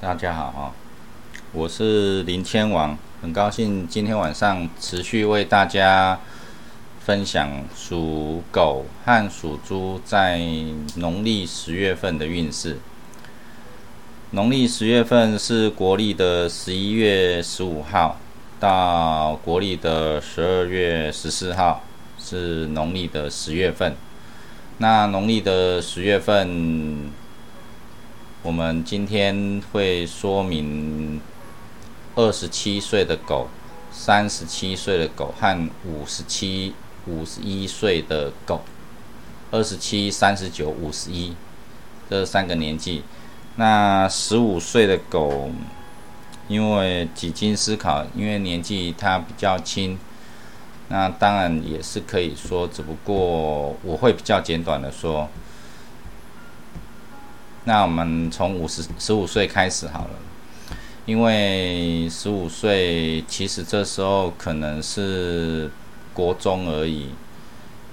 大家好啊，我是林千王，很高兴今天晚上持续为大家分享属狗和属猪在农历十月份的运势。农历十月份是国历的十一月十五号到国历的十二月十四号，是农历的十月份。那农历的十月份。我们今天会说明二十七岁的狗、三十七岁的狗和五十七、五十一岁的狗，二十七、三十九、五十一这三个年纪。那十五岁的狗，因为几经思考，因为年纪它比较轻，那当然也是可以说，只不过我会比较简短的说。那我们从五十十五岁开始好了，因为十五岁其实这时候可能是国中而已。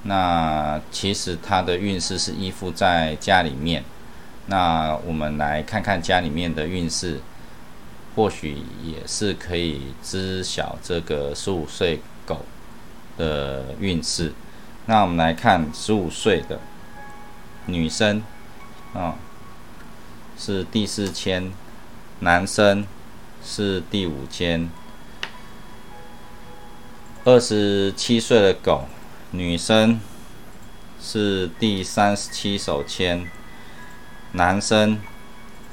那其实他的运势是依附在家里面。那我们来看看家里面的运势，或许也是可以知晓这个十五岁狗的运势。那我们来看十五岁的女生，啊。是第四签，男生是第五签。二十七岁的狗，女生是第三十七手签，男生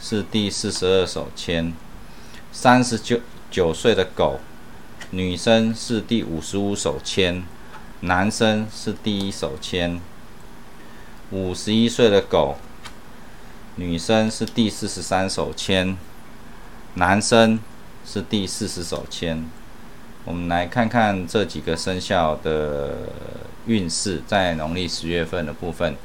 是第四十二手签。三十九九岁的狗，女生是第五十五手签，男生是第一手签。五十一岁的狗。女生是第四十三手签，男生是第四十手签。我们来看看这几个生肖的运势，在农历十月份的部分。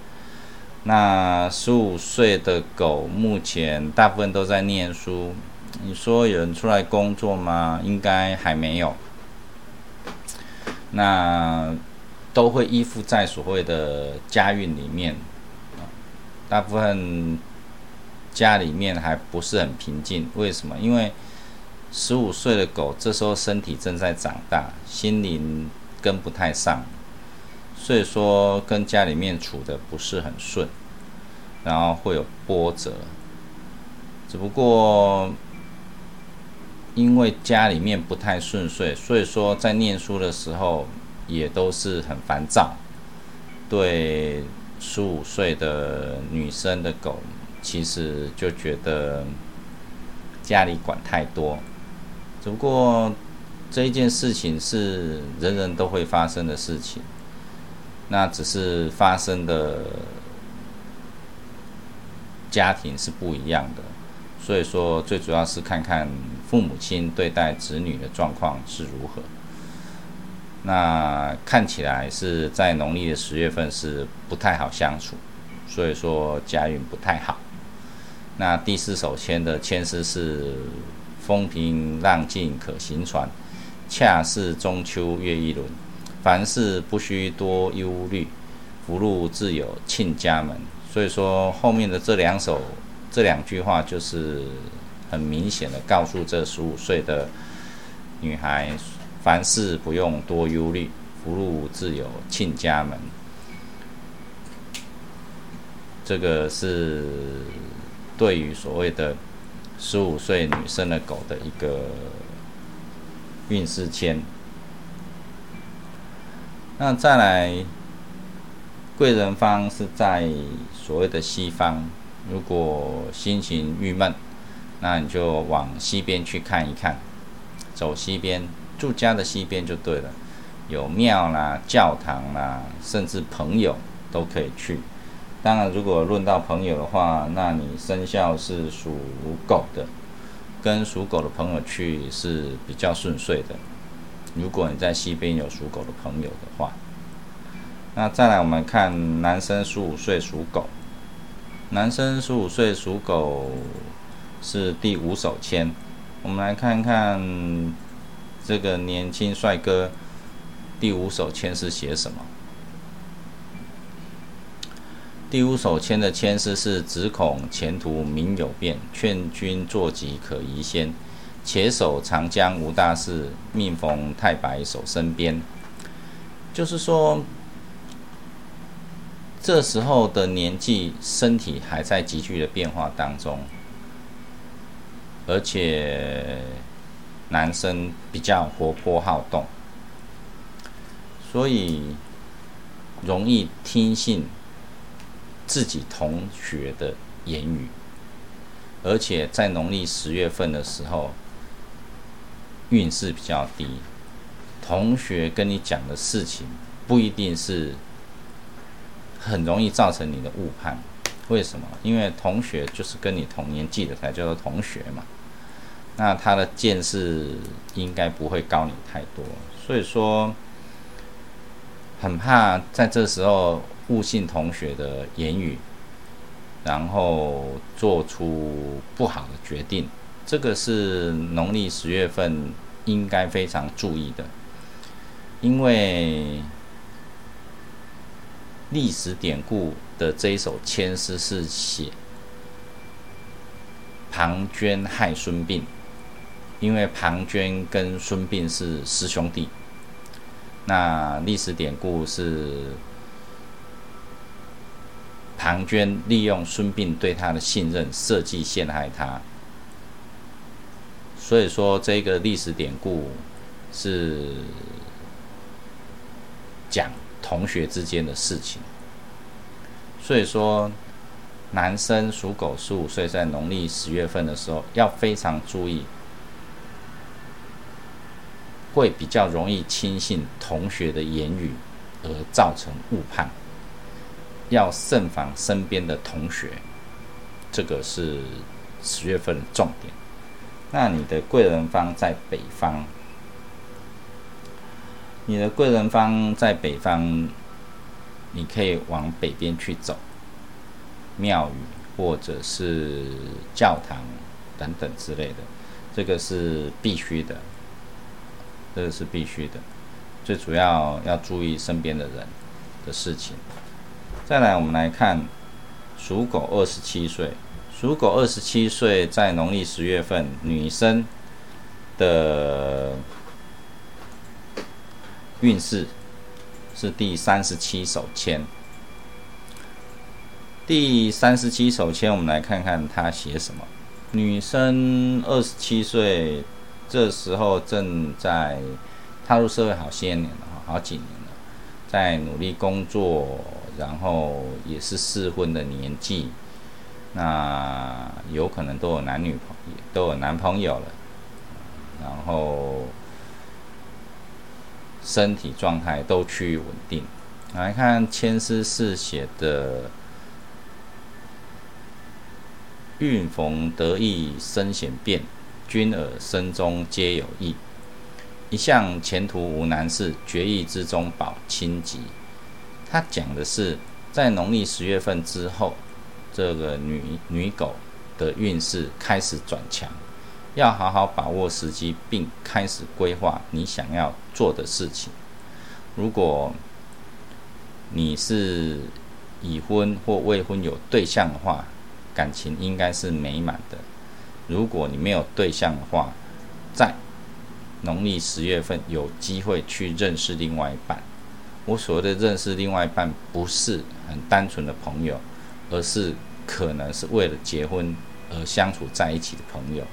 那十五岁的狗目前大部分都在念书。你说有人出来工作吗？应该还没有。那都会依附在所谓的家运里面大部分。家里面还不是很平静，为什么？因为十五岁的狗这时候身体正在长大，心灵跟不太上，所以说跟家里面处的不是很顺，然后会有波折。只不过因为家里面不太顺遂，所以说在念书的时候也都是很烦躁。对十五岁的女生的狗。其实就觉得家里管太多，只不过这一件事情是人人都会发生的事情，那只是发生的家庭是不一样的，所以说最主要是看看父母亲对待子女的状况是如何。那看起来是在农历的十月份是不太好相处，所以说家运不太好。那第四首签的签诗是“风平浪静可行船，恰似中秋月一轮。凡事不需多忧虑，福禄自有庆家门。”所以说后面的这两首这两句话就是很明显的告诉这十五岁的女孩：凡事不用多忧虑，福禄自有庆家门。这个是。对于所谓的十五岁女生的狗的一个运势签，那再来贵人方是在所谓的西方。如果心情郁闷，那你就往西边去看一看，走西边，住家的西边就对了，有庙啦、教堂啦，甚至朋友都可以去。当然，如果论到朋友的话，那你生肖是属狗的，跟属狗的朋友去是比较顺遂的。如果你在西边有属狗的朋友的话，那再来我们看男生十五岁属狗，男生十五岁属狗是第五手签。我们来看看这个年轻帅哥第五手签是写什么。第五首签的签诗是：只恐前途民有变，劝君坐骑可移先。且守长江无大事，命逢太白守身边。就是说，这时候的年纪，身体还在急剧的变化当中，而且男生比较活泼好动，所以容易听信自己同学的言语，而且在农历十月份的时候。运势比较低，同学跟你讲的事情不一定是很容易造成你的误判。为什么？因为同学就是跟你同年纪的才叫做同学嘛。那他的见识应该不会高你太多，所以说很怕在这时候误信同学的言语，然后做出不好的决定。这个是农历十月份应该非常注意的，因为历史典故的这一首签诗是写庞涓害孙膑，因为庞涓跟孙膑是师兄弟，那历史典故是庞涓利用孙膑对他的信任，设计陷害他。所以说，这个历史典故是讲同学之间的事情。所以说，男生属狗十五岁，在农历十月份的时候，要非常注意，会比较容易轻信同学的言语而造成误判，要慎防身边的同学。这个是十月份的重点。那你的贵人方在北方，你的贵人方在北方，你可以往北边去走，庙宇或者是教堂等等之类的，这个是必须的，这个是必须的，最主要要注意身边的人的事情。再来，我们来看属狗二十七岁。属狗二十七岁，在农历十月份，女生的运势是第三十七手签。第三十七手签，我们来看看他写什么。女生二十七岁，这时候正在踏入社会好些年了，好几年了，在努力工作，然后也是适婚的年纪。那有可能都有男女朋友，都有男朋友了，然后身体状态都趋于稳定。来看千丝四写的“运逢得意身显变，君尔身中皆有益。一向前途无难事，决意之中保清吉。”他讲的是在农历十月份之后。这个女女狗的运势开始转强，要好好把握时机，并开始规划你想要做的事情。如果你是已婚或未婚有对象的话，感情应该是美满的。如果你没有对象的话，在农历十月份有机会去认识另外一半。我所谓的认识另外一半，不是很单纯的朋友，而是。可能是为了结婚而相处在一起的朋友，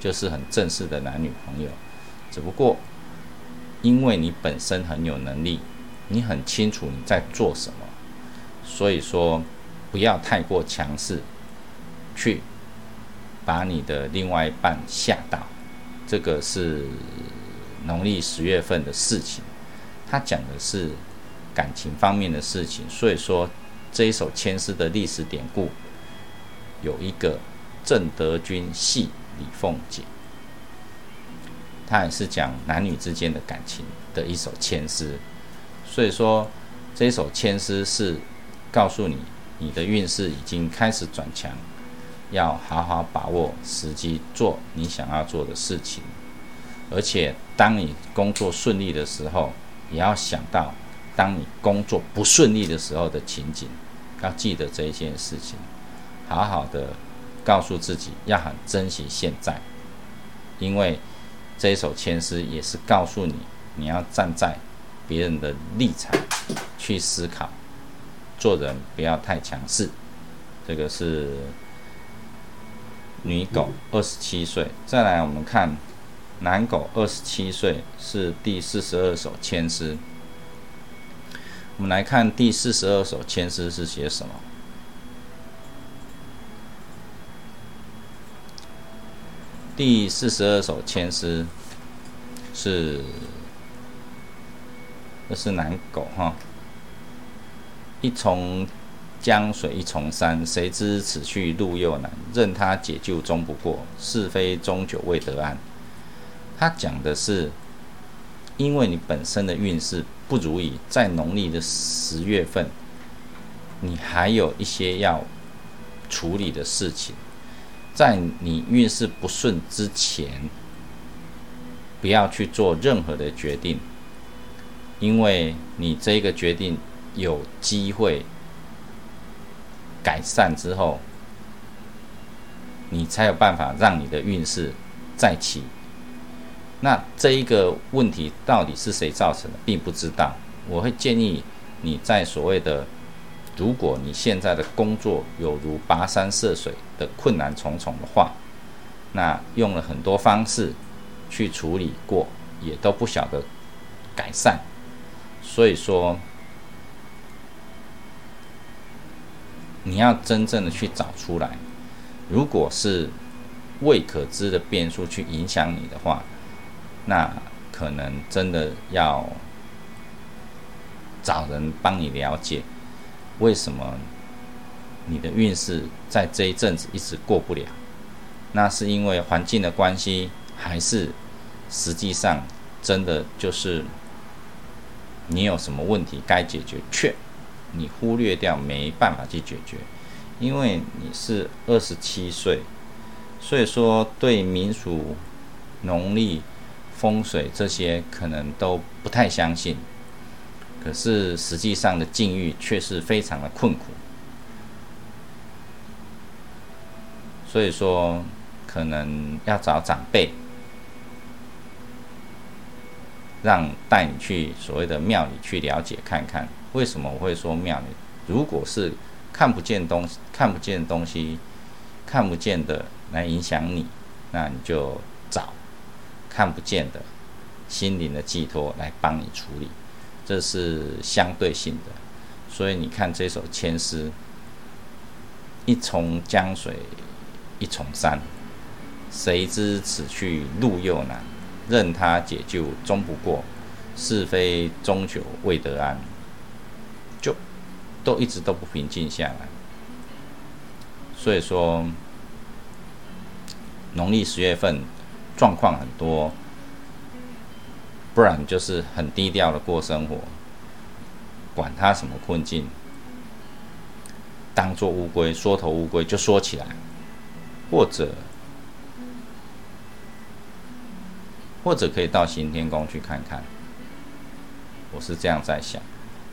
就是很正式的男女朋友。只不过，因为你本身很有能力，你很清楚你在做什么，所以说不要太过强势，去把你的另外一半吓到。这个是农历十月份的事情，他讲的是感情方面的事情。所以说这一首签诗的历史典故。有一个郑德军戏李凤姐，他也是讲男女之间的感情的一首签诗，所以说这一首签诗是告诉你，你的运势已经开始转强，要好好把握时机做你想要做的事情，而且当你工作顺利的时候，也要想到当你工作不顺利的时候的情景，要记得这一件事情，好好的告诉自己要很珍惜现在，因为这一首千诗也是告诉你，你要站在别人的立场去思考，做人不要太强势。这个是女狗二十七岁，再来我们看男狗二十七岁是第四十二首签诗。我们来看第四十二首签诗是写什么？第四十二首签诗是，这是男狗哈。一从江水一重山，谁知此去路又难？任他解救终不过，是非终究未得安。他讲的是，因为你本身的运势。不如意，在农历的十月份，你还有一些要处理的事情。在你运势不顺之前，不要去做任何的决定，因为你这个决定有机会改善之后，你才有办法让你的运势再起。那这一个问题到底是谁造成的，并不知道。我会建议你在所谓的，如果你现在的工作有如跋山涉水的困难重重的话，那用了很多方式去处理过，也都不晓得改善。所以说，你要真正的去找出来，如果是未可知的变数去影响你的话。那可能真的要找人帮你了解，为什么你的运势在这一阵子一直过不了？那是因为环境的关系，还是实际上真的就是你有什么问题该解决，却你忽略掉，没办法去解决？因为你是二十七岁，所以说对民俗农历。风水这些可能都不太相信，可是实际上的境遇却是非常的困苦，所以说可能要找长辈，让带你去所谓的庙里去了解看看，为什么我会说庙里？如果是看不见东西、看不见东西、看不见的来影响你，那你就找。看不见的心灵的寄托来帮你处理，这是相对性的。所以你看这首千诗，一重江水一重山，谁知此去路又难？任他解救终不过，是非终究未得安。都一直都不平静下来。所以说，农历十月份。状况很多，不然就是很低调的过生活，管他什么困境，当做乌龟缩头乌龟就缩起来，或者或者可以到行天宫去看看。我是这样在想，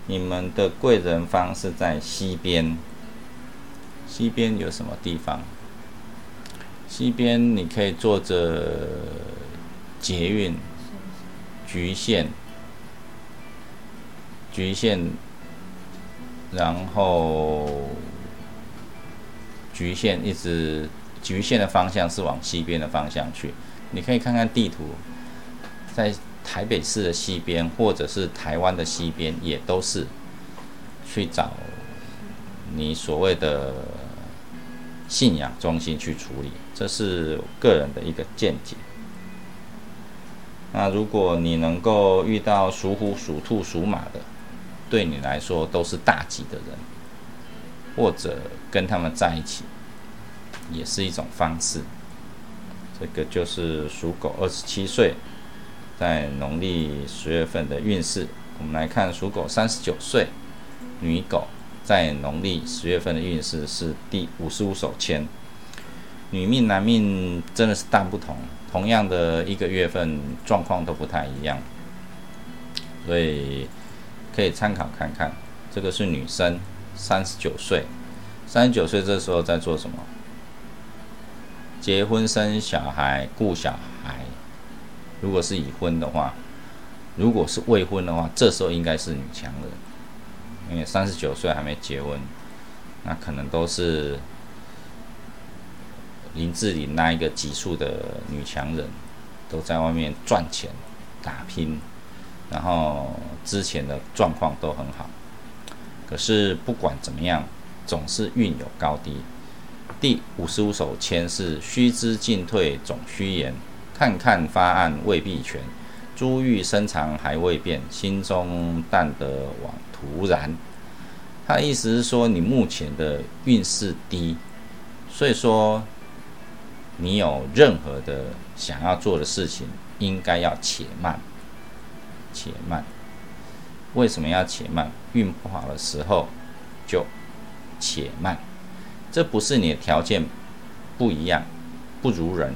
你们的贵人方是在西边，西边有什么地方？西边你可以坐着捷运，局限，局限，然后局限一直局限的方向是往西边的方向去。你可以看看地图，在台北市的西边，或者是台湾的西边，也都是去找你所谓的。信仰中心去处理，这是个人的一个见解。那如果你能够遇到属虎、属兔、属马的，对你来说都是大吉的人，或者跟他们在一起，也是一种方式。这个就是属狗二十七岁，在农历十月份的运势。我们来看属狗三十九岁女狗。在农历十月份的运势是第五十五手签，女命男命真的是大不同，同样的一个月份状况都不太一样，所以可以参考看看。这个是女生，三十九岁，三十九岁这时候在做什么？结婚生小孩顾小孩。如果是已婚的话，如果是未婚的话，这时候应该是女强人，因为三十九岁还没结婚，那可能都是林志玲那一个级数的女强人，都在外面赚钱打拼，然后之前的状况都很好。可是不管怎么样，总是运有高低。第五十五首签是须知进退总须言，看看发案未必全。珠玉深藏还未变，心中淡得往徒然。他意思是说，你目前的运势低，所以说你有任何的想要做的事情，应该要且慢，且慢。为什么要且慢？运不好的时候就且慢。这不是你的条件不一样，不如人，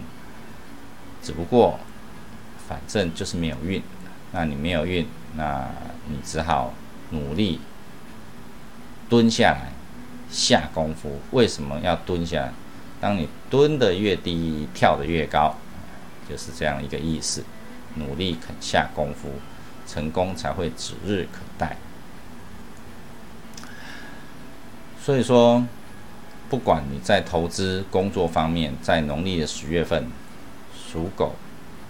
只不过。反正就是没有运，那你没有运，那你只好努力蹲下来下功夫。为什么要蹲下来？当你蹲的越低，跳的越高，就是这样一个意思。努力肯下功夫，成功才会指日可待。所以说，不管你在投资、工作方面，在农历的十月份，属狗。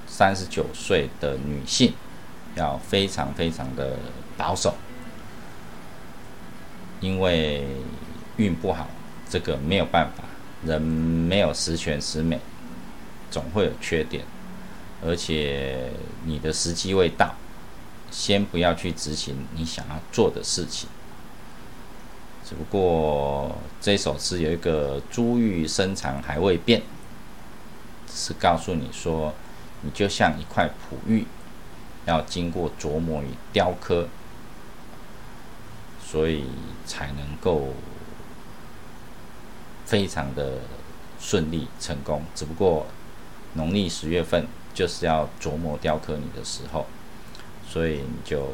三十九岁的女性要非常非常的保守，因为运不好，这个没有办法，人没有十全十美，总会有缺点，而且你的时机未到，先不要去执行你想要做的事情。只不过这首诗有一个“珠玉深藏还未变”，是告诉你说。你就像一块璞玉，要经过琢磨与雕刻，所以才能够非常的顺利成功。只不过农历十月份就是要琢磨雕刻你的时候，所以你就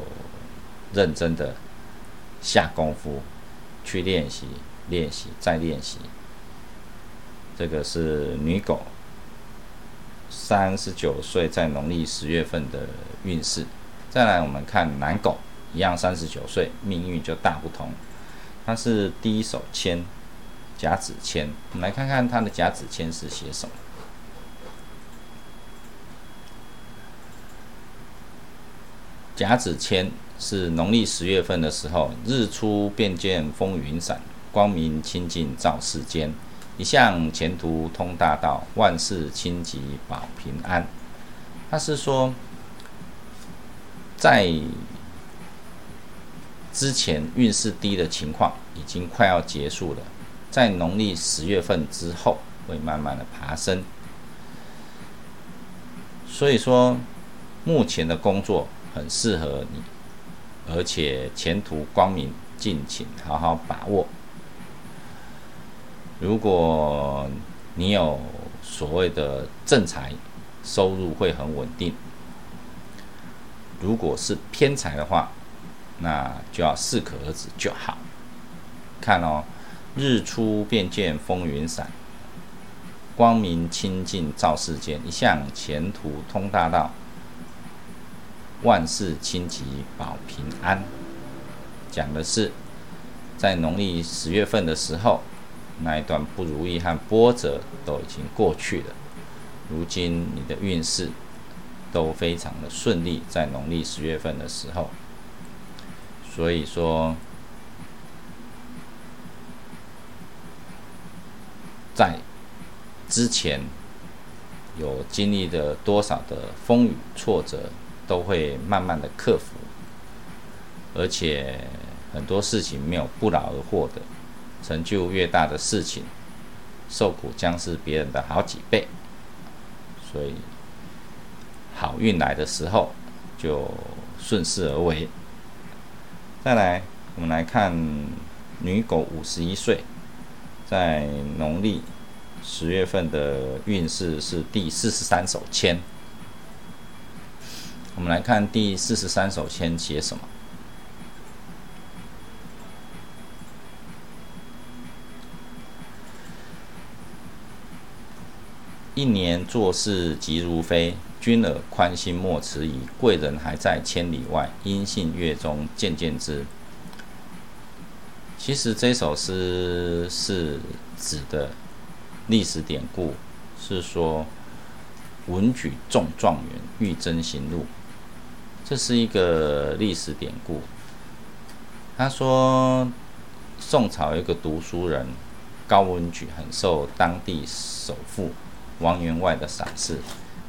认真的下功夫去练习，练习再练习。这个是女狗。三十九岁，在农历十月份的运势。再来，我们看男狗，一样三十九岁，命运就大不同。它是第一手签，甲子签。我们来看看它的甲子签是写什么。甲子签是农历十月份的时候，日出便见风云散，光明清净照世间。一向前途通大道，万事清吉保平安。他是说，在之前运势低的情况已经快要结束了，在农历十月份之后会慢慢的爬升。所以说，目前的工作很适合你，而且前途光明，敬请好好把握。如果你有所谓的正财，收入会很稳定。如果是偏财的话，那就要适可而止就好。看哦，日出便见风云散，光明清净照世间，一向前途通大道，万事清吉保平安。讲的是在农历十月份的时候。那一段不如意和波折都已经过去了，如今你的运势都非常的顺利，在农历十月份的时候，所以说，在之前有经历的多少的风雨挫折，都会慢慢的克服，而且很多事情没有不劳而获的。成就越大的事情，受苦将是别人的好几倍。所以，好运来的时候就顺势而为。再来，我们来看女狗五十一岁，在农历十月份的运势是第四十三手签。我们来看第四十三手签写什么。一年做事急如飞，君尔宽心莫迟疑。贵人还在千里外，音信月中渐渐知。其实这首诗是指的历史典故，是说文举中状元，欲征行路。这是一个历史典故。他说，宋朝有一个读书人高文举，很受当地首富王员外的赏识，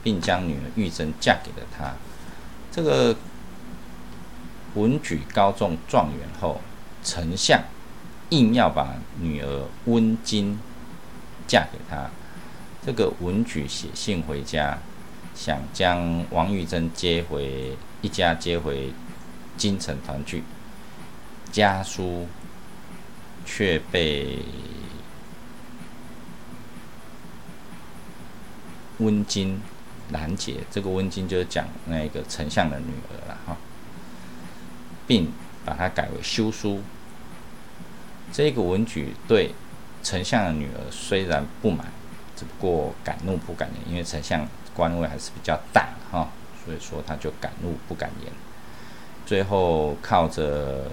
并将女儿玉珍嫁给了他。这个文举高中状元后，丞相。硬要把女儿温金嫁给他，这个文举写信回家，想将王玉珍接回一家，接回京城团聚。家书却被温金拦截。这个温金就是讲那个丞相的女儿了哈，并把它改为休书。这个文举对丞相的女儿虽然不满，只不过敢怒不敢言，因为丞相官位还是比较大哈，所以说他就敢怒不敢言。最后靠着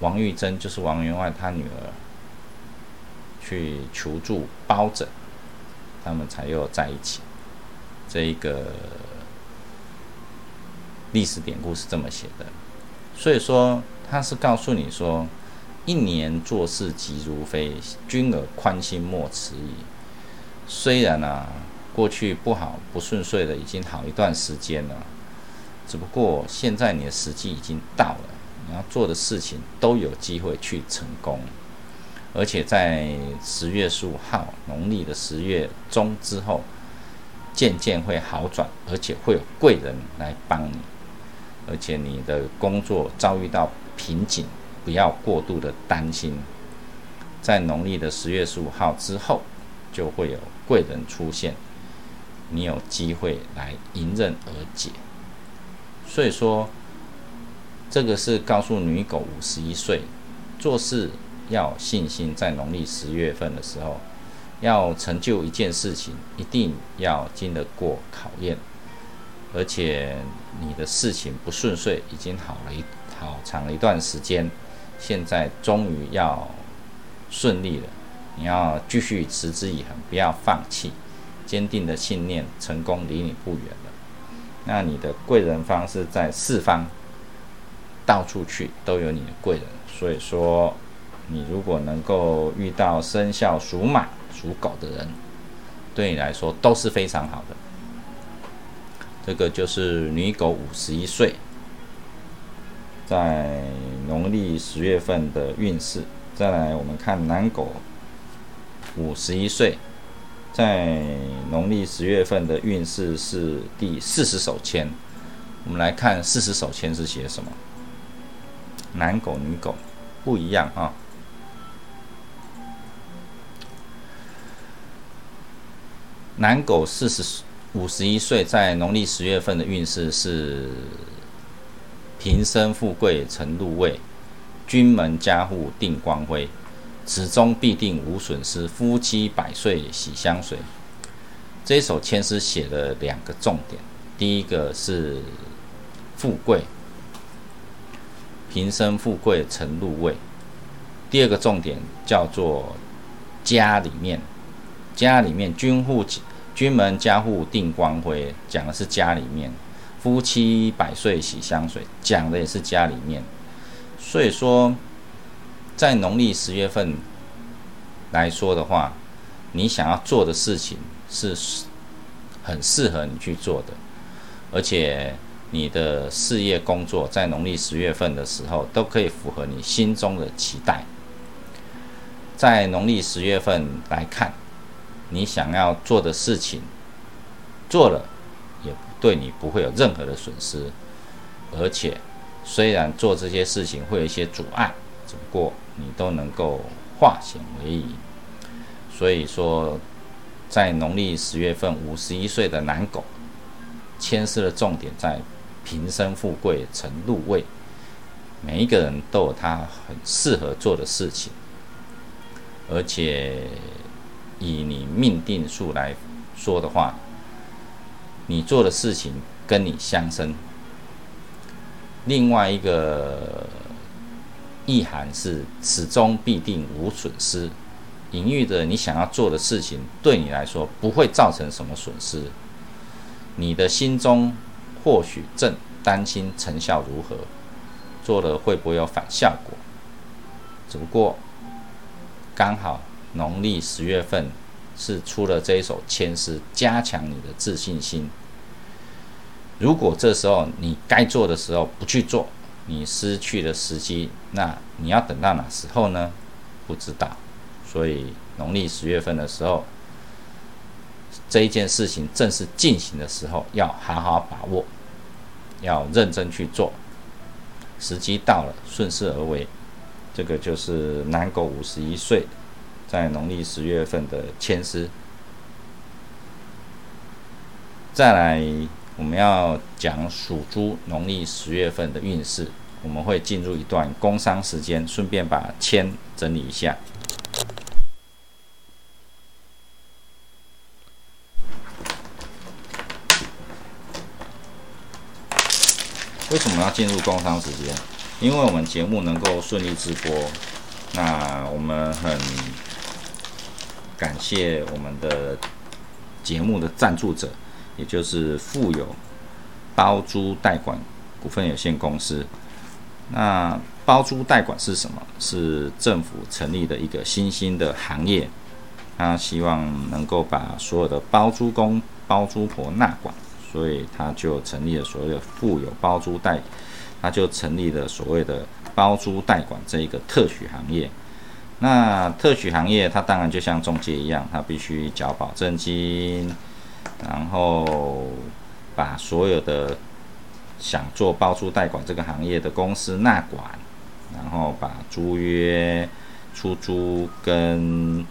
王玉珍，就是王员外他女儿，去求助包拯，他们才又在一起。这一个历史典故是这么写的，所以说他是告诉你说。一年做事急如飞，君尔宽心莫迟疑。虽然啊，过去不好不顺遂的已经好一段时间了，只不过现在你的时机已经到了，你要做的事情都有机会去成功。而且在十月十五号，农历的十月中之后，渐渐会好转，而且会有贵人来帮你，而且你的工作遭遇到瓶颈。不要过度的担心，在农历的十月十五号之后，就会有贵人出现，你有机会来迎刃而解。所以说，这个是告诉女狗五十一岁做事要信心，在农历十月份的时候，要成就一件事情，一定要经得过考验，而且你的事情不顺遂，已经好了一好长一段时间。现在终于要顺利了，你要继续持之以恒，不要放弃，坚定的信念，成功离你不远了。那你的贵人方是在四方，到处去都有你的贵人。所以说，你如果能够遇到生肖属马、属狗的人，对你来说都是非常好的。这个就是女狗五十一岁。在农历十月份的运势，再来我们看男狗五十一岁，在农历十月份的运势是第四十手签。我们来看四十手签是写什么？男狗女狗不一样啊。男狗四十五十一岁，在农历十月份的运势是。平生富贵成禄位，君门家户定光辉，始终必定无损失，夫妻百岁喜相随。这首签诗写了两个重点，第一个是富贵，平生富贵成禄位；第二个重点叫做家里面，家里面君户君门家户定光辉，讲的是家里面。夫妻百岁喜相随，讲的也是家里面，所以说，在农历十月份来说的话，你想要做的事情是很适合你去做的，而且你的事业工作在农历十月份的时候都可以符合你心中的期待。在农历十月份来看，你想要做的事情做了也。对你不会有任何的损失，而且虽然做这些事情会有一些阻碍，只不过你都能够化险为夷。所以说，在农历十月份，五十一岁的男狗，牵涉的重点在平生富贵成禄位。每一个人都有他很适合做的事情，而且以你命定数来说的话，你做的事情跟你相生。另外一个意涵是始终必定无损失，隐喻着你想要做的事情对你来说不会造成什么损失。你的心中或许正担心成效如何，做了会不会有反效果？只不过刚好农历十月份是出了这一首签诗，加强你的自信心。如果这时候你该做的时候不去做，你失去了时机，那你要等到哪时候呢？不知道。所以农历十月份的时候，这一件事情正式进行的时候，要好好把握，要认真去做。时机到了，顺势而为。这个就是南狗五十一岁，在农历十月份的签诗。再来。我们要讲属猪农历十月份的运势，我们会进入一段工商时间，顺便把签整理一下。为什么要进入工商时间？因为我们节目能够顺利直播，那我们很感谢我们的节目的赞助者。也就是富有包租代管股份有限公司。那包租代管是什么？是政府成立的一个新兴的行业。他希望能够把所有的包租公、包租婆纳管，所以他就成立了所谓的富有包租代，他就成立了所谓的包租代管这一个特许行业。那特许行业，它当然就像中介一样，它必须缴保证金。然后把所有的想做包租代管这个行业的公司纳管，然后把租约、出租跟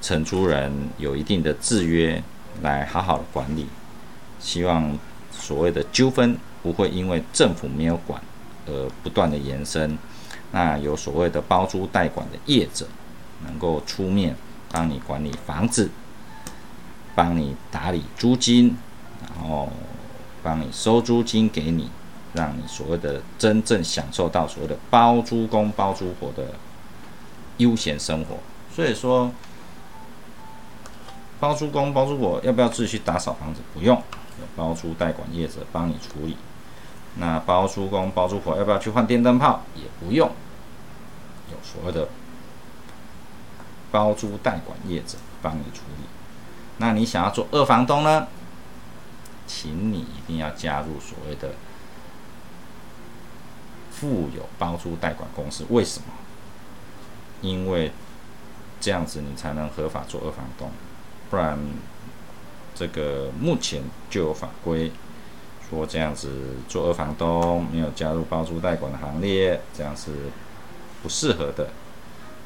承租人有一定的制约，来好好的管理。希望所谓的纠纷不会因为政府没有管而不断的延伸。那有所谓的包租代管的业者能够出面帮你管理房子。帮你打理租金，然后帮你收租金给你，让你所谓的真正享受到所谓的包租公包租婆的悠闲生活。所以说，包租公包租婆要不要自己去打扫房子？不用，有包租代管业者帮你处理。那包租公包租婆要不要去换电灯泡？也不用，有所谓的包租代管业者帮你处理。那你想要做二房东呢？请你一定要加入所谓的富有包租代管公司。为什么？因为这样子你才能合法做二房东，不然这个目前就有法规说这样子做二房东没有加入包租代管的行列，这样是不适合的。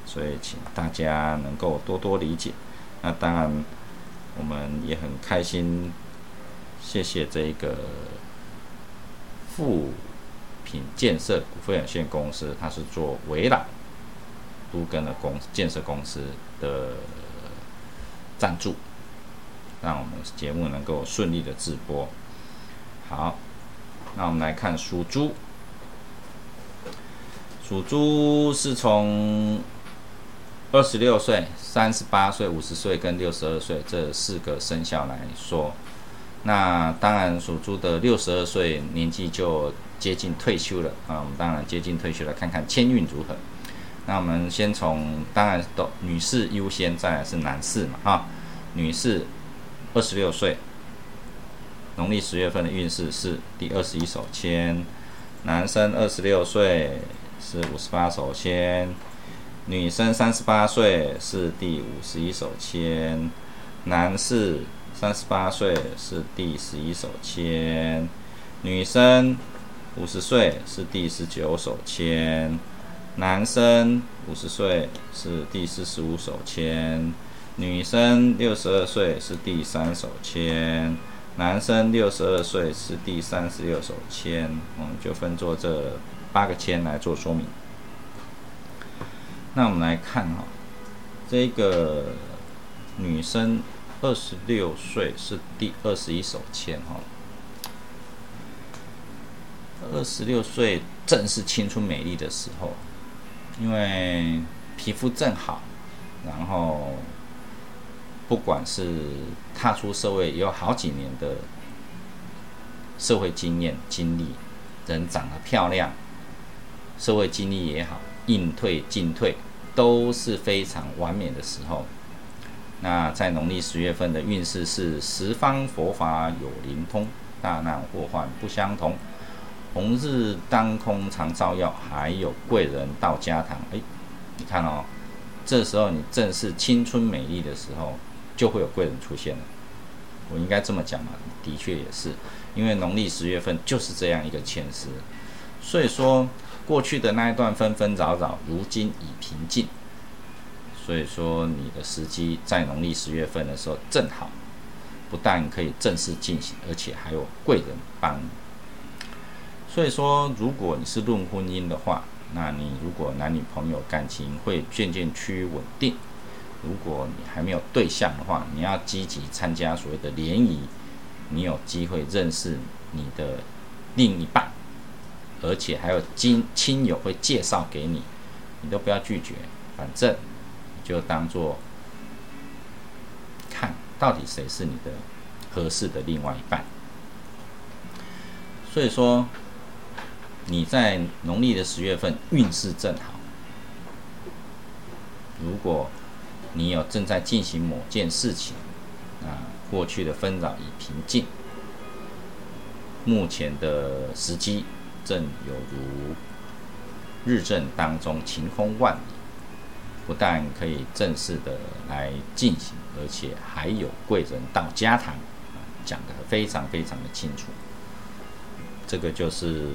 所以请大家能够多多理解。那当然。我们也很开心，谢谢这个富品建设股份有限公司，它是做围栏都跟的公建设公司的赞助，让我们节目能够顺利的直播。好，那我们来看属猪，属猪是从。二十六岁、三十八岁、五十岁跟六十二岁这四个生肖来说，那当然属猪的六十二岁年纪就接近退休了啊。我们当然接近退休了，看看签运如何。那我们先从当然都女士优先，再来是男士嘛哈。女士二十六岁，农历十月份的运势是第二十一手签；男生二十六岁是五十八手签。女生三十八岁是第五十一手签，男士三十八岁是第十一手签，女生五十岁是第十九手签，男生五十岁是第四十五手签，女生六十二岁是第三手签，男生六十二岁是第三十六手签。我们就分作这八个签来做说明。那我们来看哈，这个女生二十六岁是第二十一手签哈。二十六岁正是青春美丽的时候，因为皮肤正好，然后不管是踏出社会有好几年的社会经验经历，人长得漂亮，社会经历也好，应退进退都是非常完美的时候。那在农历十月份的运势是十方佛法有灵通，大难祸患不相同。红日当空常照耀，还有贵人到家堂。哎，你看哦，这时候你正是青春美丽的时候，就会有贵人出现了。我应该这么讲嘛？的确也是，因为农历十月份就是这样一个前世，所以说过去的那一段纷纷扰扰，如今已平静。所以说你的时机在农历十月份的时候正好，不但可以正式进行，而且还有贵人帮你。所以说，如果你是论婚姻的话，那你如果男女朋友感情会渐渐趋于稳定；如果你还没有对象的话，你要积极参加所谓的联谊，你有机会认识你的另一半，而且还有亲亲友会介绍给你，你都不要拒绝，反正就当做看到底谁是你的合适的另外一半。所以说。你在农历的十月份运势正好，如果你有正在进行某件事情，啊，过去的纷扰已平静，目前的时机正有如日正当中晴空万里，不但可以正式的来进行，而且还有贵人到家堂，讲得非常非常的清楚，这个就是。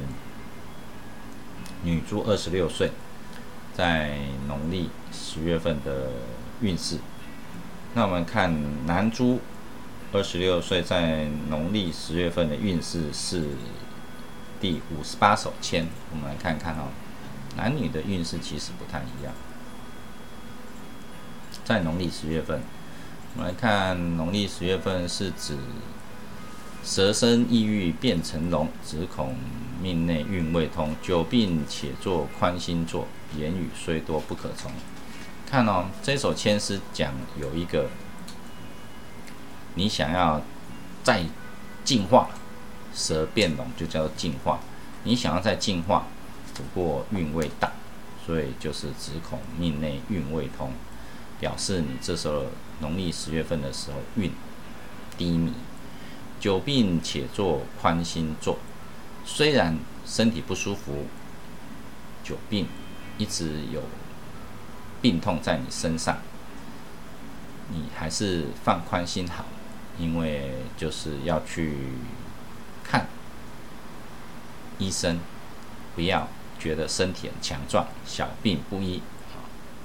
女猪二十六岁，在农历十月份的运势。那我们看男猪二十六岁在农历十月份的运势是第五十八手签。我们来看看哦，男女的运势其实不太一样。在农历十月份，我们来看农历十月份是指。蛇身异域变成龙，只恐命内运未通。久病且做宽心坐，言语虽多不可从。看哦，这首签是讲有一个，你想要再进化，蛇变龙就叫做进化。你想要再进化，不过运未到，所以就是只恐命内运未通，表示你这时候农历十月份的时候运低迷。久病且做宽心坐，虽然身体不舒服，久病一直有病痛在你身上，你还是放宽心好，因为就是要去医生，不要觉得身体很强壮，小病不医，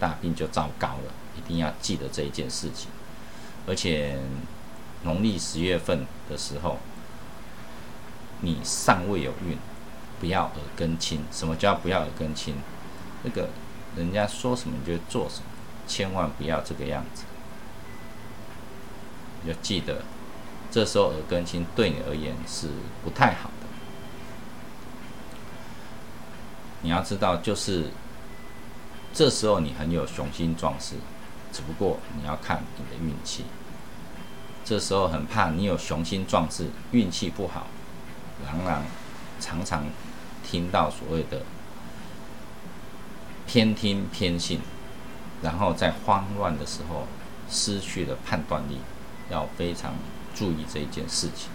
大病就糟糕了，一定要记得这一件事情，而且。农历十月份的时候，你尚未有孕，不要耳根清。什么叫不要耳根清？那个人家说什么你就做什么，千万不要这个样子。要记得，这时候耳根清对你而言是不太好的。你要知道，就是这时候你很有雄心壮志，只不过你要看你的运气。这时候很怕你有雄心壮志，运气不好，然然常常听到所谓的偏听偏信，然后在慌乱的时候失去了判断力，要非常注意这一件事情。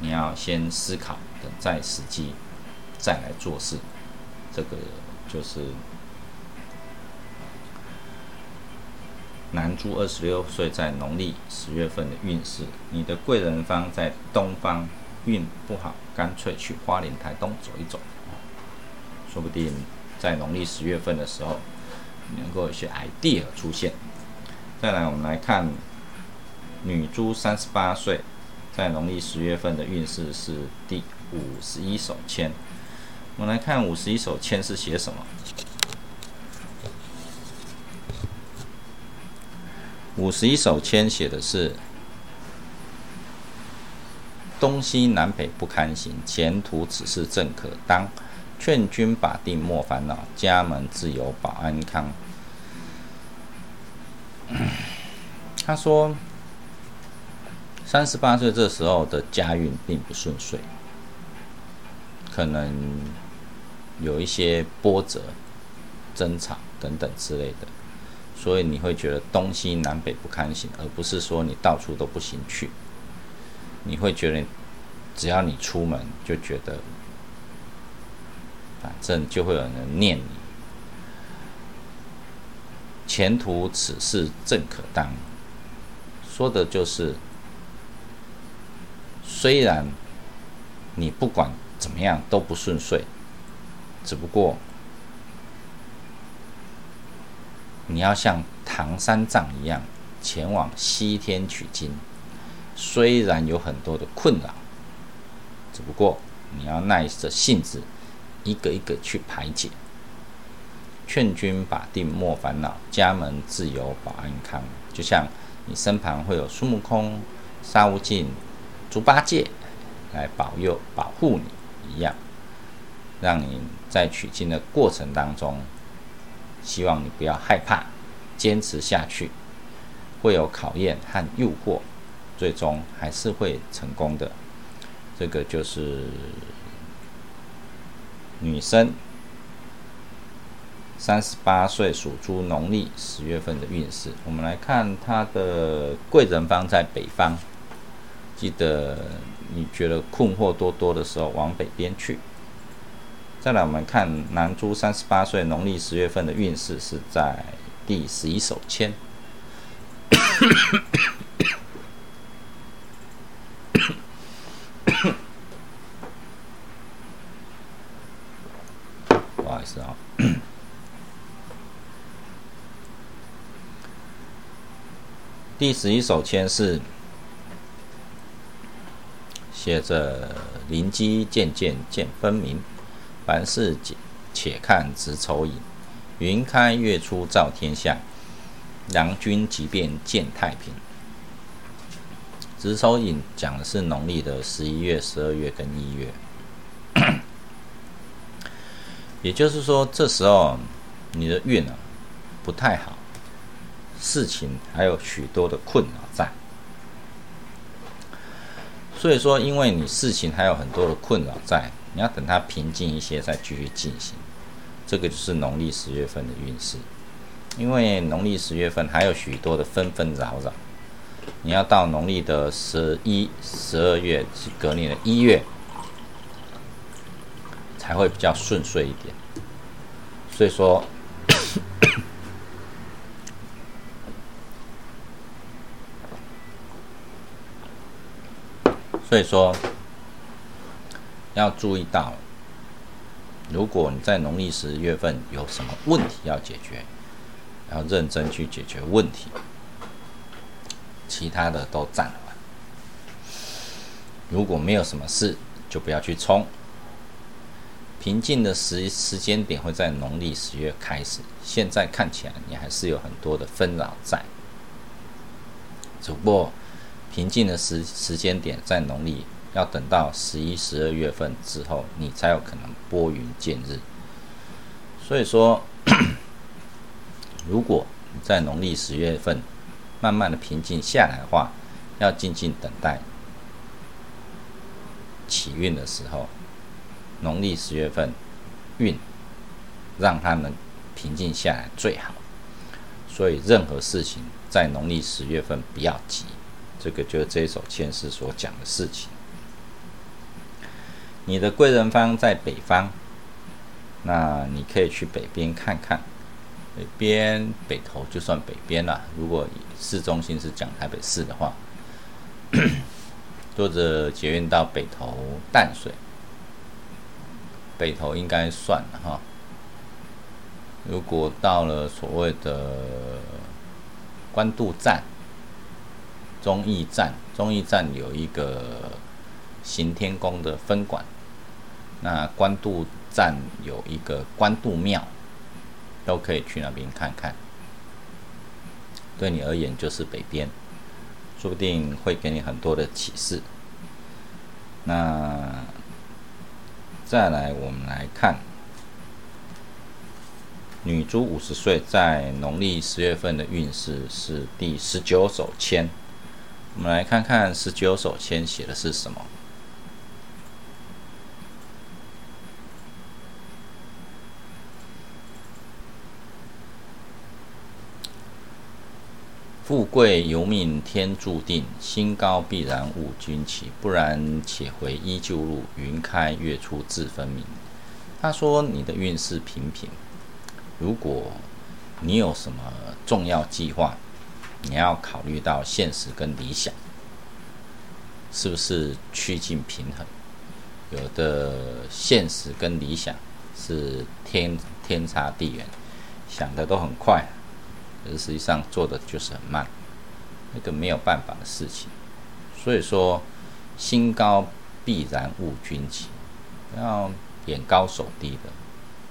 你要先思考，等待时机再来做事，这个就是。男猪二十六岁，在农历十月份的运势，你的贵人方在东方，运不好，干脆去花莲、台东走一走，说不定在农历十月份的时候，能够有些 idea 出现。再来，我们来看女猪三十八岁，在农历十月份的运势是第五十一手签。我们来看五十一首签是写什么。五十一首签写的是东西南北不堪行，前途此事正可当。劝君把定莫烦恼，家门自有保安康。他说，三十八岁这时候的家运并不顺遂，可能有一些波折、争吵等等之类的。所以你会觉得东西南北不堪行，而不是说你到处都不行去。你会觉得，只要你出门，就觉得，反正就会有人念你。前途此事正可当，说的就是，虽然你不管怎么样都不顺遂，只不过。你要像唐三藏一样前往西天取经，虽然有很多的困扰，只不过你要耐着性子，一个一个去排解。劝君把定莫烦恼，家门自有保安康。就像你身旁会有孙悟空、沙悟净、猪八戒来保佑、保护你一样，让你在取经的过程当中。希望你不要害怕，坚持下去，会有考验和诱惑，最终还是会成功的。这个就是女生三十八岁属猪，农历十月份的运势。我们来看她的贵人方在北方，记得你觉得困惑多多的时候，往北边去。再来，我们看男猪三十八岁，农历十月份的运势是在第十一手签。不好意思啊，第十一手签是写着“灵机渐渐见分明”。凡事且且看子丑寅，云开月出照天下。良君即便见太平。子丑寅讲的是农历的十一月、十二月跟一月，也就是说，这时候你的运啊不太好，事情还有许多的困扰在。所以说，因为你事情还有很多的困扰在。你要等它平静一些再继续进行，这个就是农历十月份的运势。因为农历十月份还有许多的纷纷扰扰，你要到农历的十一、十二月，是隔年的一月，才会比较顺遂一点。所以说，所以说。要注意到，如果你在农历十月份有什么问题要解决，要认真去解决问题，其他的都暂缓。如果没有什么事，就不要去冲。平静的时时间点会在农历十月开始。现在看起来你还是有很多的纷扰在，只不过平静的时时间点在农历。要等到十一、十二月份之后，你才有可能拨云见日。所以说，如果你在农历十月份慢慢的平静下来的话，要静静等待起运的时候，农历十月份运让它能平静下来最好。所以任何事情在农历十月份不要急，这个就是这一首签诗所讲的事情。你的贵人方在北方，那你可以去北边看看。北边北头就算北边了。如果市中心是讲台北市的话，坐着捷运到北头淡水，北头应该算哈。如果到了所谓的关渡站、忠义站，忠义站有一个行天宫的分馆。那官渡站有一个官渡庙，都可以去那边看看。对你而言就是北边，说不定会给你很多的启示。那再来，我们来看女猪五十岁在农历十月份的运势是第十九手签。我们来看看十九手签写的是什么。富贵由命天注定，心高必然误君起。不然且回依旧路，云开月出自分明。他说你的运势平平，如果你有什么重要计划，你要考虑到现实跟理想是不是趋近平衡。有的现实跟理想是天天差地远，想的都很快。可是实际上做的就是很慢，那个没有办法的事情。所以说，心高必然误君起，要眼高手低的。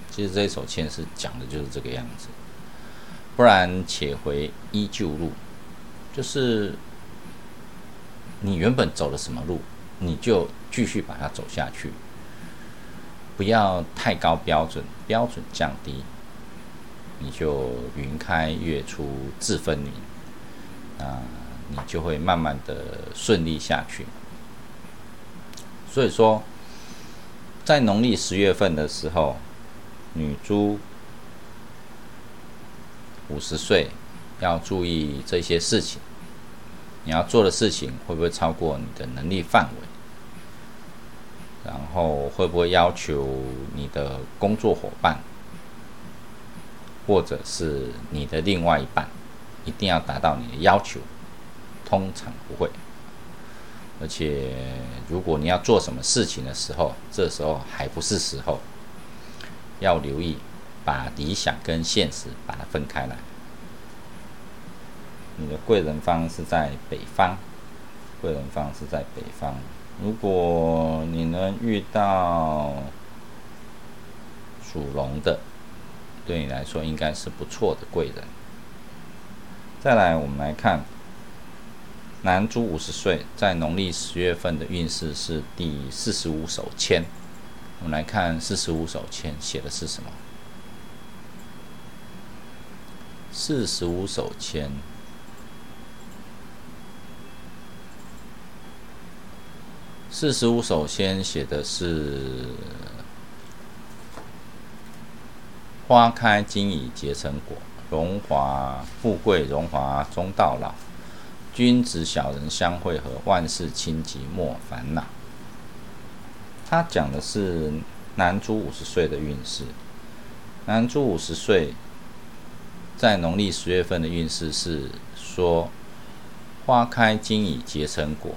其实这一首签是讲的就是这个样子。不然且回依旧路，就是你原本走了什么路，你就继续把它走下去，不要太高标准，标准降低。你就云开月出自分明，啊，你就会慢慢的顺利下去。所以说，在农历十月份的时候，女猪五十岁要注意这些事情，你要做的事情会不会超过你的能力范围？然后会不会要求你的工作伙伴？或者是你的另外一半，一定要达到你的要求，通常不会。而且，如果你要做什么事情的时候，这时候还不是时候，要留意把理想跟现实把它分开来。你的贵人方是在北方，贵人方是在北方。如果你能遇到属龙的。对你来说应该是不错的贵人。再来，我们来看男猪五十岁在农历十月份的运势是第四十五手签。我们来看四十五手签写的是什么？四十五手签，四十五手签写的是。花开今已结成果，荣华富贵荣华终到老。君子小人相会合，万事清吉莫烦恼。他讲的是男猪五十岁的运势。男猪五十岁在农历十月份的运势是说：花开今已结成果，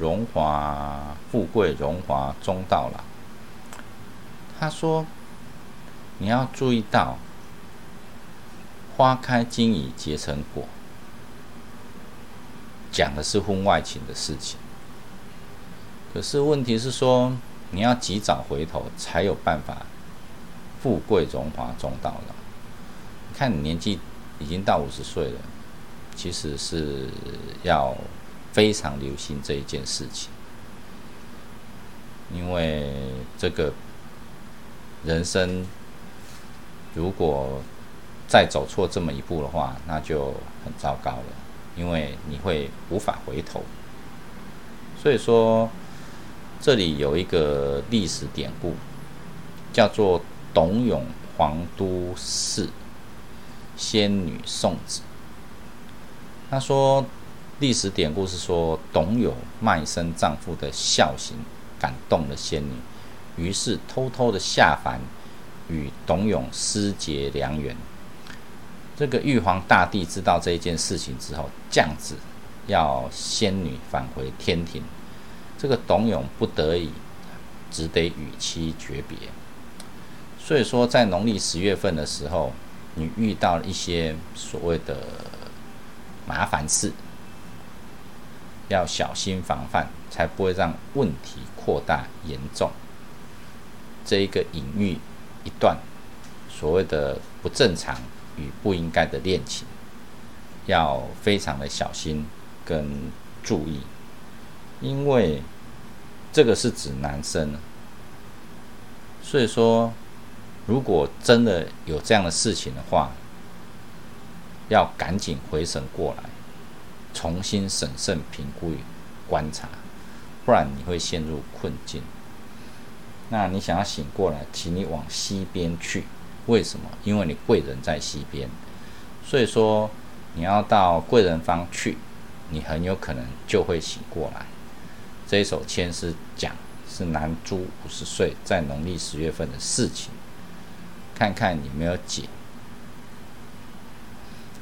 荣华富贵荣华终到老。他说。你要注意到，花开经已结成果，讲的是婚外情的事情。可是问题是说，你要及早回头，才有办法富贵荣华终到老。看你年纪已经到五十岁了，其实是要非常留心这一件事情，因为这个人生。如果再走错这么一步的话，那就很糟糕了，因为你会无法回头。所以说，这里有一个历史典故，叫做董永皇都寺仙女送子。他说，历史典故是说，董永卖身丈夫的孝行感动了仙女，于是偷偷的下凡。与董永私结良缘。这个玉皇大帝知道这一件事情之后，降旨要仙女返回天庭。这个董永不得已，只得与妻诀别。所以说，在农历十月份的时候，你遇到一些所谓的麻烦事，要小心防范，才不会让问题扩大严重。这一个隐喻。一段所谓的不正常与不应该的恋情，要非常的小心跟注意，因为这个是指男生，所以说如果真的有这样的事情的话，要赶紧回神过来，重新审慎评估与观察，不然你会陷入困境。那你想要醒过来，请你往西边去。为什么？因为你贵人在西边，所以说你要到贵人方去，你很有可能就会醒过来。这一首签是讲是男猪五十岁在农历十月份的事情，看看有没有解。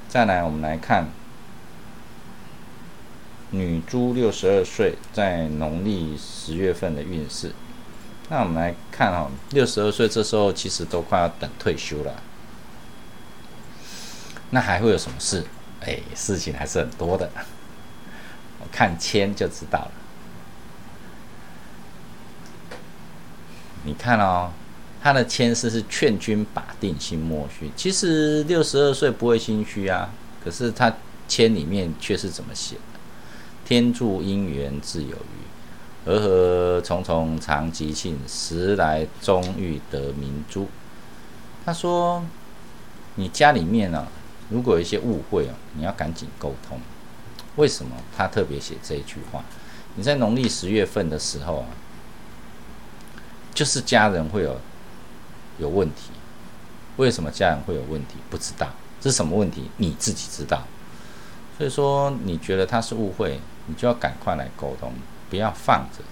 再来，我们来看女猪六十二岁在农历十月份的运势。那我们来看哦，六十二岁这时候其实都快要等退休了，那还会有什么事？哎，事情还是很多的。我看签就知道了。你看哦，他的签是劝君把定心莫虚。其实六十二岁不会心虚啊，可是他签里面却是怎么写的？天助姻缘自有余。和和重重常吉庆，时来终欲得明珠。他说：“你家里面呢，如果有一些误会哦，你要赶紧沟通。为什么？他特别写这一句话。你在农历十月份的时候啊，就是家人会有有问题。为什么家人会有问题？不知道是什么问题，你自己知道。所以说，你觉得他是误会，你就要赶快来沟通。”不要放着，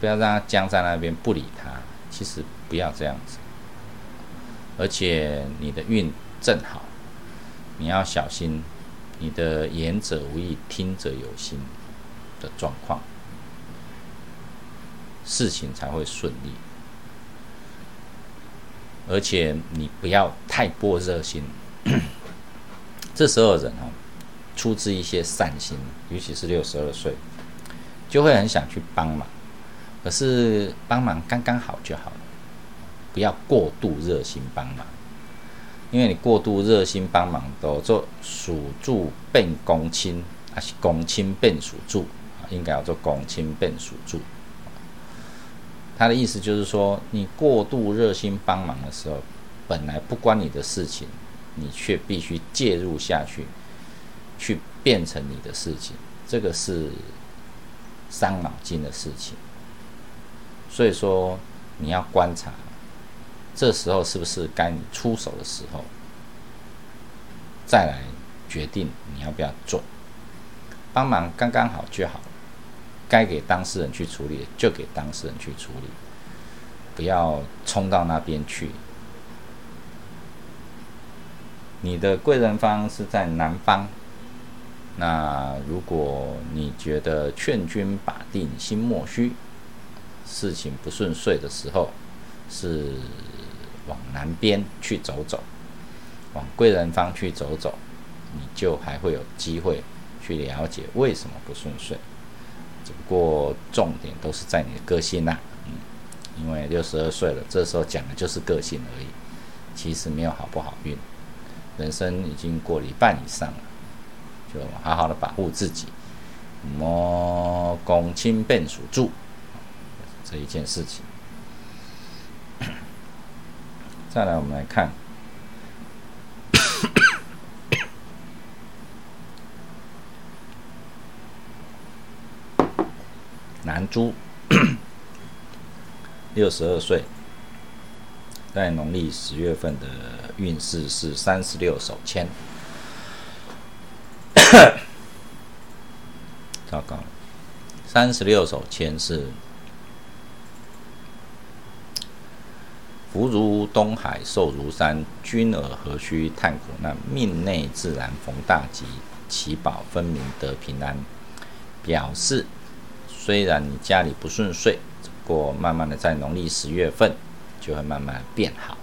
不要让它僵在那边不理它。其实不要这样子，而且你的运正好，你要小心你的言者无意，听者有心的状况，事情才会顺利。而且你不要太过热心，这时候人哦，出自一些善心，尤其是六十二岁。就会很想去帮忙，可是帮忙刚刚好就好了，不要过度热心帮忙，因为你过度热心帮忙，都做属柱变公亲，还是公亲变属柱啊？应该要做公亲变属柱。他的意思就是说，你过度热心帮忙的时候，本来不关你的事情，你却必须介入下去，去变成你的事情，这个是。伤脑筋的事情，所以说你要观察，这时候是不是该你出手的时候，再来决定你要不要做，帮忙刚刚好就好，该给当事人去处理就给当事人去处理，不要冲到那边去。你的贵人方是在南方。那如果你觉得劝君把定心莫虚，事情不顺遂的时候，是往南边去走走，往贵人方去走走，你就还会有机会去了解为什么不顺遂。只不过重点都是在你的个性呐，嗯，因为六十二岁了，这时候讲的就是个性而已，其实没有好不好运，人生已经过了一半以上了。就好好的保护自己，莫公亲变属住这一件事情。再来，我们来看 男猪，六十二岁，在农历十月份的运势是三十六手签。糟糕，三十六首签是福如东海，寿如山，君尔何须叹苦难？命内自然逢大吉，祈保分明得平安。表示虽然你家里不顺遂，不过慢慢的在农历十月份就会慢慢变好，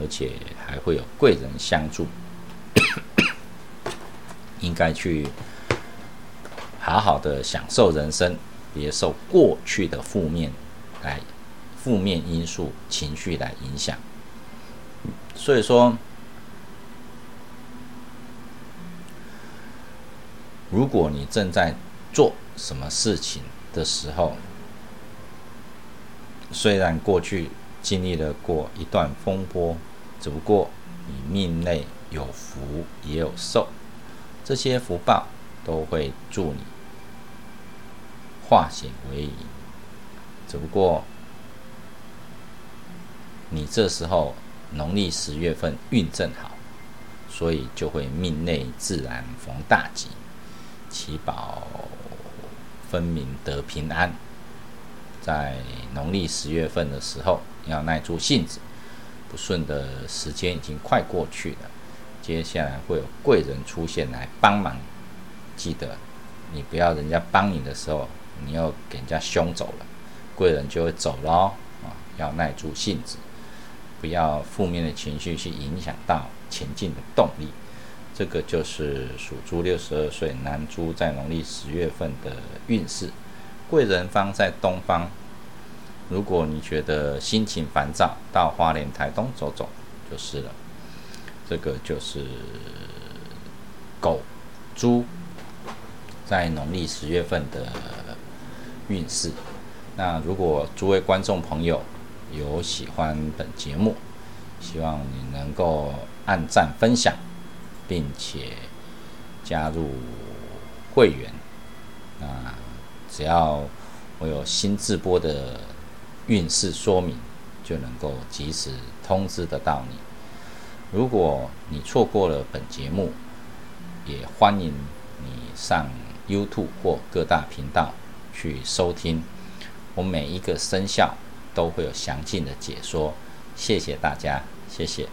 而且还会有贵人相助。应该去好好的享受人生，别受过去的负面来负面因素情绪来影响。所以说如果你正在做什么事情的时候，虽然过去经历了过一段风波，只不过你命内有福也有寿，这些福报都会助你化险为夷。只不过你这时候农历十月份运正好，所以就会命内自然逢大吉。祈宝分明得平安，在农历十月份的时候，要耐住性子。不顺的时间已经快过去了，接下来会有贵人出现来帮忙。记得，你不要人家帮你的时候，你又给人家凶走了，贵人就会走了。啊，要耐住性子，不要负面的情绪去影响到前进的动力。这个就是属猪六十二岁男猪在农历十月份的运势，贵人方在东方。如果你觉得心情烦躁，到花莲、台东走走就是了。这个就是狗、猪在农历十月份的运势。那如果诸位观众朋友有喜欢本节目，希望你能够按赞分享。并且加入会员，那只要我有新直播的运势说明，就能够及时通知得到你。如果你错过了本节目，也欢迎你上 YouTube 或各大频道去收听，我每一个生肖都会有详尽的解说。谢谢大家，谢谢。